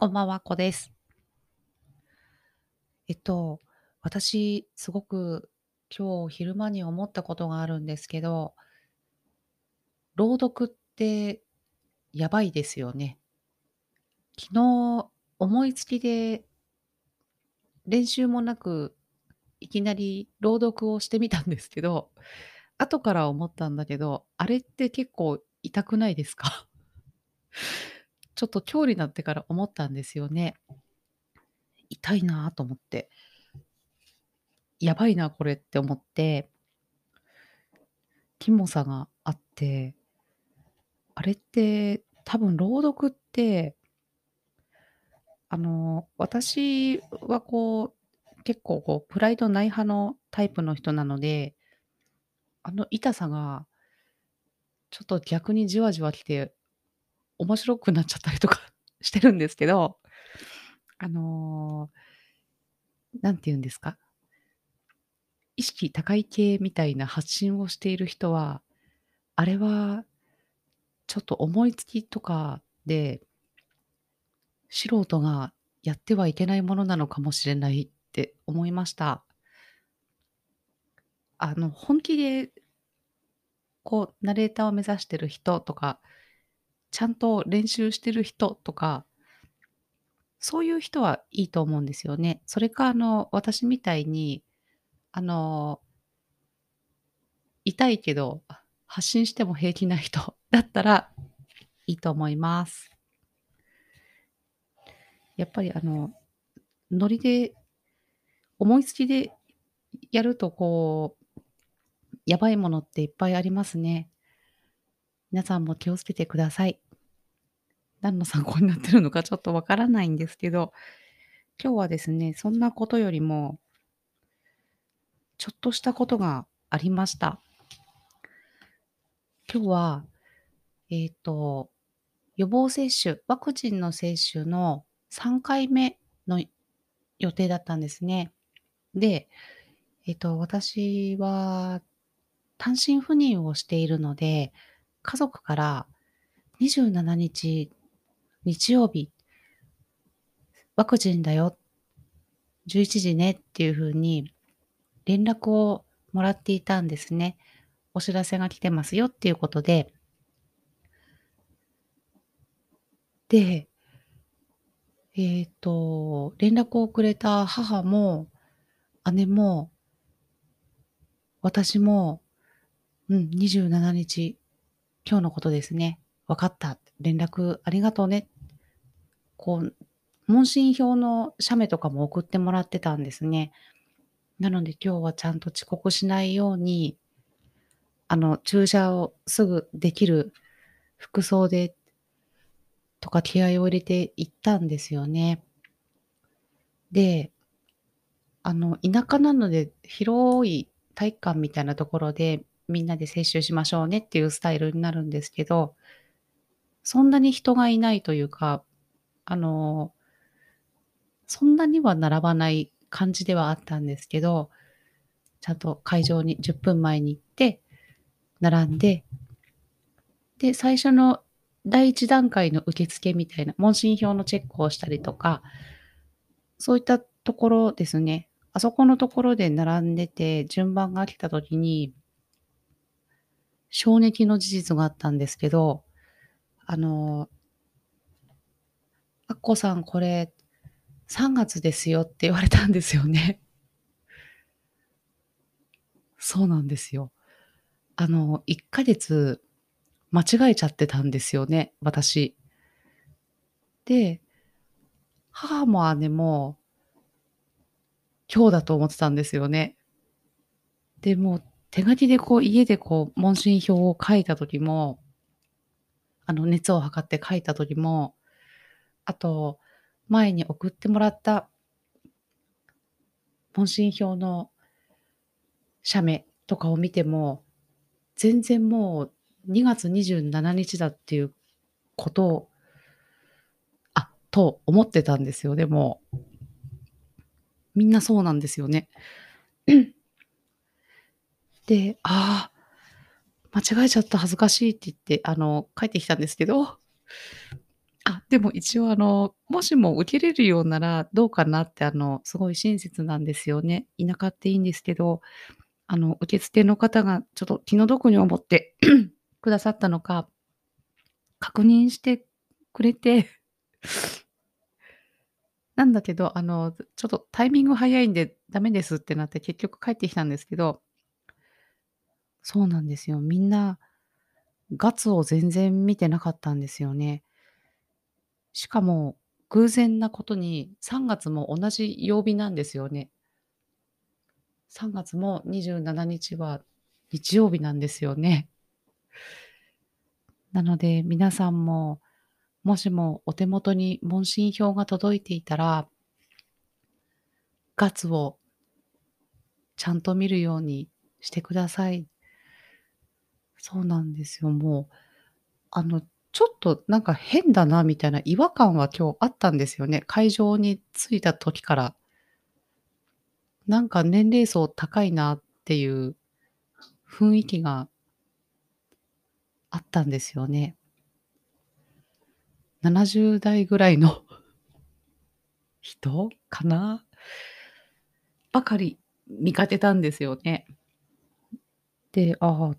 こんばんは、こです。えっと、私、すごく今日昼間に思ったことがあるんですけど、朗読ってやばいですよね。昨日思いつきで練習もなくいきなり朗読をしてみたんですけど、後から思ったんだけど、あれって結構痛くないですか？ちょっと今日になってから思ったんですよね。痛いなと思って。やばいなこれって思って、キモさがあって、あれって多分朗読って、あの、私はこう、結構こうプライドない派のタイプの人なので、あの痛さがちょっと逆にじわじわ来て、面白くなっちゃったりとか してるんですけど、あの、なんて言うんですか、意識高い系みたいな発信をしている人は、あれはちょっと思いつきとかで、素人がやってはいけないものなのかもしれないって思いました。あの、本気で、こう、ナレーターを目指してる人とか、ちゃんと練習してる人とか、そういう人はいいと思うんですよね。それか、あの、私みたいに、あの、痛いけど、発信しても平気な人 だったらいいと思います。やっぱりあの、ノリで、思いつきでやるとこう、やばいものっていっぱいありますね。皆さんも気をつけてください。何の参考になってるのかちょっとわからないんですけど、今日はですね、そんなことよりも、ちょっとしたことがありました。今日は、えっ、と、予防接種、ワクチンの接種の3回目の予定だったんですね。で、えっ、と、私は単身赴任をしているので、家族から27日日曜日、ワクチンだよ、11時ねっていう風に連絡をもらっていたんですね。お知らせが来てますよっていうことで。で、えっ、と、連絡をくれた母も姉も私も、うん、27日、今日のことですね。分かった。連絡ありがとうね。こう、問診票の写メとかも送ってもらってたんですね。なので今日はちゃんと遅刻しないように、あの、注射をすぐできる服装でとか気合を入れて行ったんですよね。で、あの、田舎なので広い体育館みたいなところでみんなで接種しましょうねっていうスタイルになるんですけど、そんなに人がいないというか、あの、そんなには並ばない感じではあったんですけど、ちゃんと会場に10分前に行って、並んで、で、最初の第一段階の受付みたいな、問診票のチェックをしたりとか、そういったところですね。あそこのところで並んでて、順番が来た時に、衝撃の事実があったんですけど、あの、アッコさんこれ3月ですよって言われたんですよね。そうなんですよ。あの、1ヶ月間違えちゃってたんですよね、私。で、母も姉も今日だと思ってたんですよね。で、も手書きでこう家でこう問診票を書いた時も、あの熱を測って書いた時も、あと、前に送ってもらった問診票の写メとかを見ても、全然もう2月27日だっていうことを、あ、と思ってたんですよ。でも、みんなそうなんですよね。で、ああ、間違えちゃった恥ずかしいって言って、あの、帰ってきたんですけど、あ、でも一応あの、もしも受けれるようならどうかなって、あの、すごい親切なんですよね。田舎っていいんですけど、あの、受付の方がちょっと気の毒に思って くださったのか確認してくれて なんだけど、あの、ちょっとタイミング早いんでダメですってなって結局帰ってきたんですけどそうなんですよ。みんな、ガツを全然見てなかったんですよね。しかも、偶然なことに3月も同じ曜日なんですよね。3月も27日は日曜日なんですよね。なので、皆さんも、もしもお手元に問診票が届いていたらガツをちゃんと見るようにしてください。そうなんですよ。もう、あの、ちょっとなんか変だなみたいな違和感は今日あったんですよね。会場に着いた時から。なんか年齢層高いなっていう雰囲気があったんですよね。70代ぐらいの人かなばかり見かけたんですよね。で、ああ、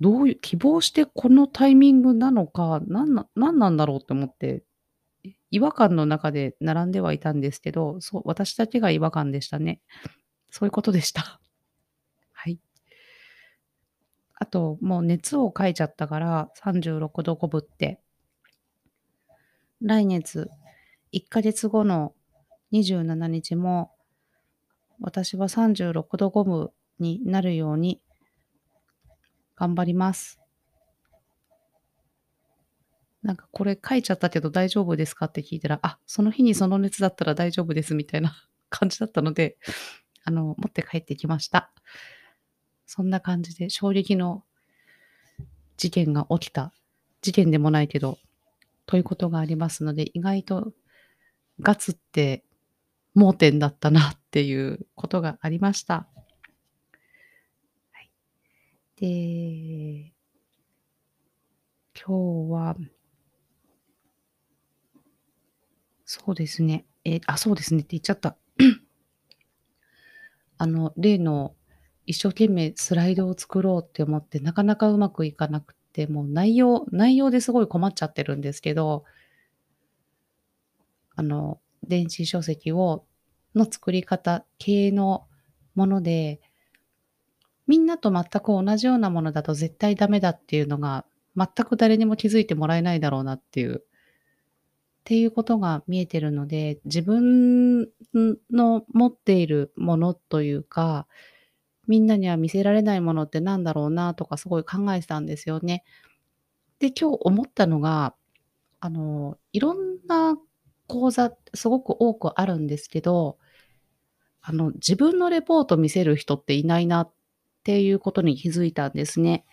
どういう希望してこのタイミングなのか、なんななんなんだろうと思って、違和感の中で並んではいたんですけど、そう、私だけが違和感でしたね。そういうことでした。はい。あと、もう熱をかいちゃったから、36度5分って。来月1ヶ月後の27日も、私は36度5分になるように頑張ります。なんかこれ書いちゃったけど大丈夫ですかって聞いたら、あ、その日にその熱だったら大丈夫ですみたいな 感じだったので、あの、持って帰ってきました。そんな感じで衝撃の事件が起きた。事件でもないけど、ということがありますので、意外とガツって盲点だったなっていうことがありました。で、今日は、そうですね。え、あ、そうですねって言っちゃった。あの、例の一生懸命スライドを作ろうって思って、なかなかうまくいかなくて、もう内容内容ですごい困っちゃってるんですけどあの、電子書籍をの作り方系のもので、みんなと全く同じようなものだと絶対ダメだっていうのが、全く誰にも気づいてもらえないだろうなっていうっていうことが見えてるので、自分の持っているものというか、みんなには見せられないものってなんだろうなとかすごい考えてたんですよね。で、今日思ったのが、あの、いろんな講座すごく多くあるんですけど、あの、自分のレポート見せる人っていないなっっていうことに気づいたんですね。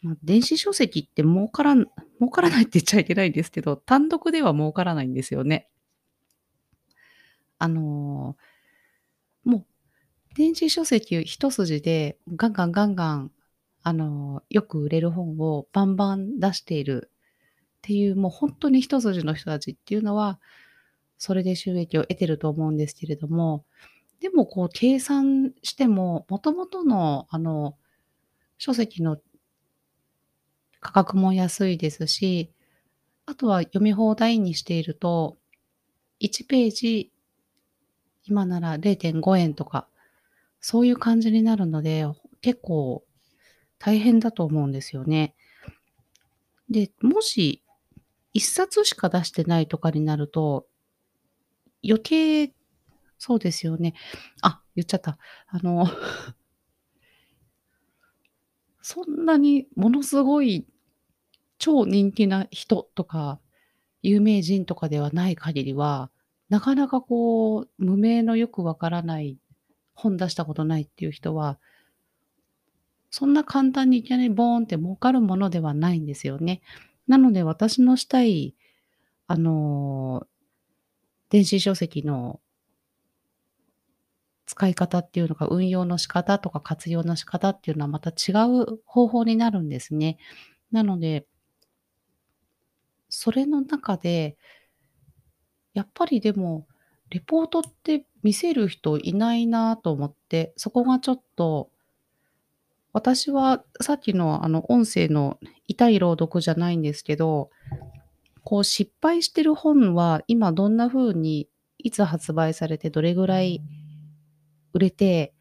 ま、電子書籍って儲からん儲からないって言っちゃいけないんですけど、単独では儲からないんですよね。あの、もう、電子書籍一筋でガンガンガンガン、あの、よく売れる本をバンバン出しているっていう、もうほんとに一筋の人たちっていうのは、それで収益を得てると思うんですけれども、でもこう計算しても、元々のあの、書籍の価格も安いですし、あとは読み放題にしていると、1ページ、今なら0.5円とか、そういう感じになるので、結構大変だと思うんですよね。で、もし1冊しか出してないとかになると、余計そうですよね。あ、言っちゃった。あの そんなにものすごい超人気な人とか、有名人とかではない限りは、なかなかこう、無名のよくわからない、本出したことないっていう人は、そんな簡単にいきなりボーンって儲かるものではないんですよね。なので私のしたい、あの、電子書籍の使い方っていうのが、運用の仕方とか活用の仕方っていうのはまた違う方法になるんですね。なのでそれの中でやっぱりでも、レポートって見せる人いないなと思って、そこがちょっと私はさっきのあの音声の痛い朗読じゃないんですけど、こう失敗してる本は今どんな風に、いつ発売されてどれぐらい売れて、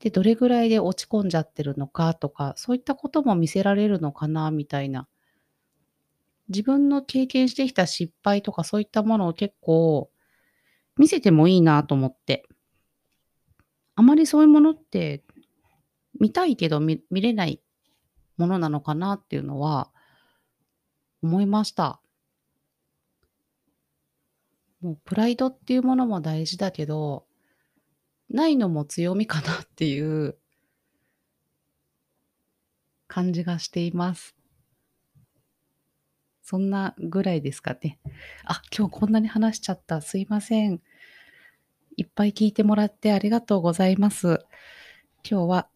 で、どれぐらいで落ち込んじゃってるのかとか、そういったことも見せられるのかなみたいな。自分の経験してきた失敗とかそういったものを結構見せてもいいなと思って。あまりそういうものって見たいけど、み見れないものなのかなっていうのは思いました。もうプライドっていうものも大事だけど、ないのも強みかなっていう感じがしています。そんなぐらいですかね。あ、今日こんなに話しちゃった。すいません。いっぱい聞いてもらってありがとうございます。今日は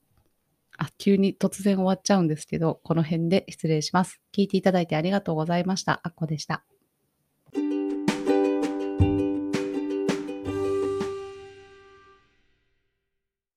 あ、急に突然終わっちゃうんですけど、この辺で失礼します。聞いていただいてありがとうございました。あっこでした。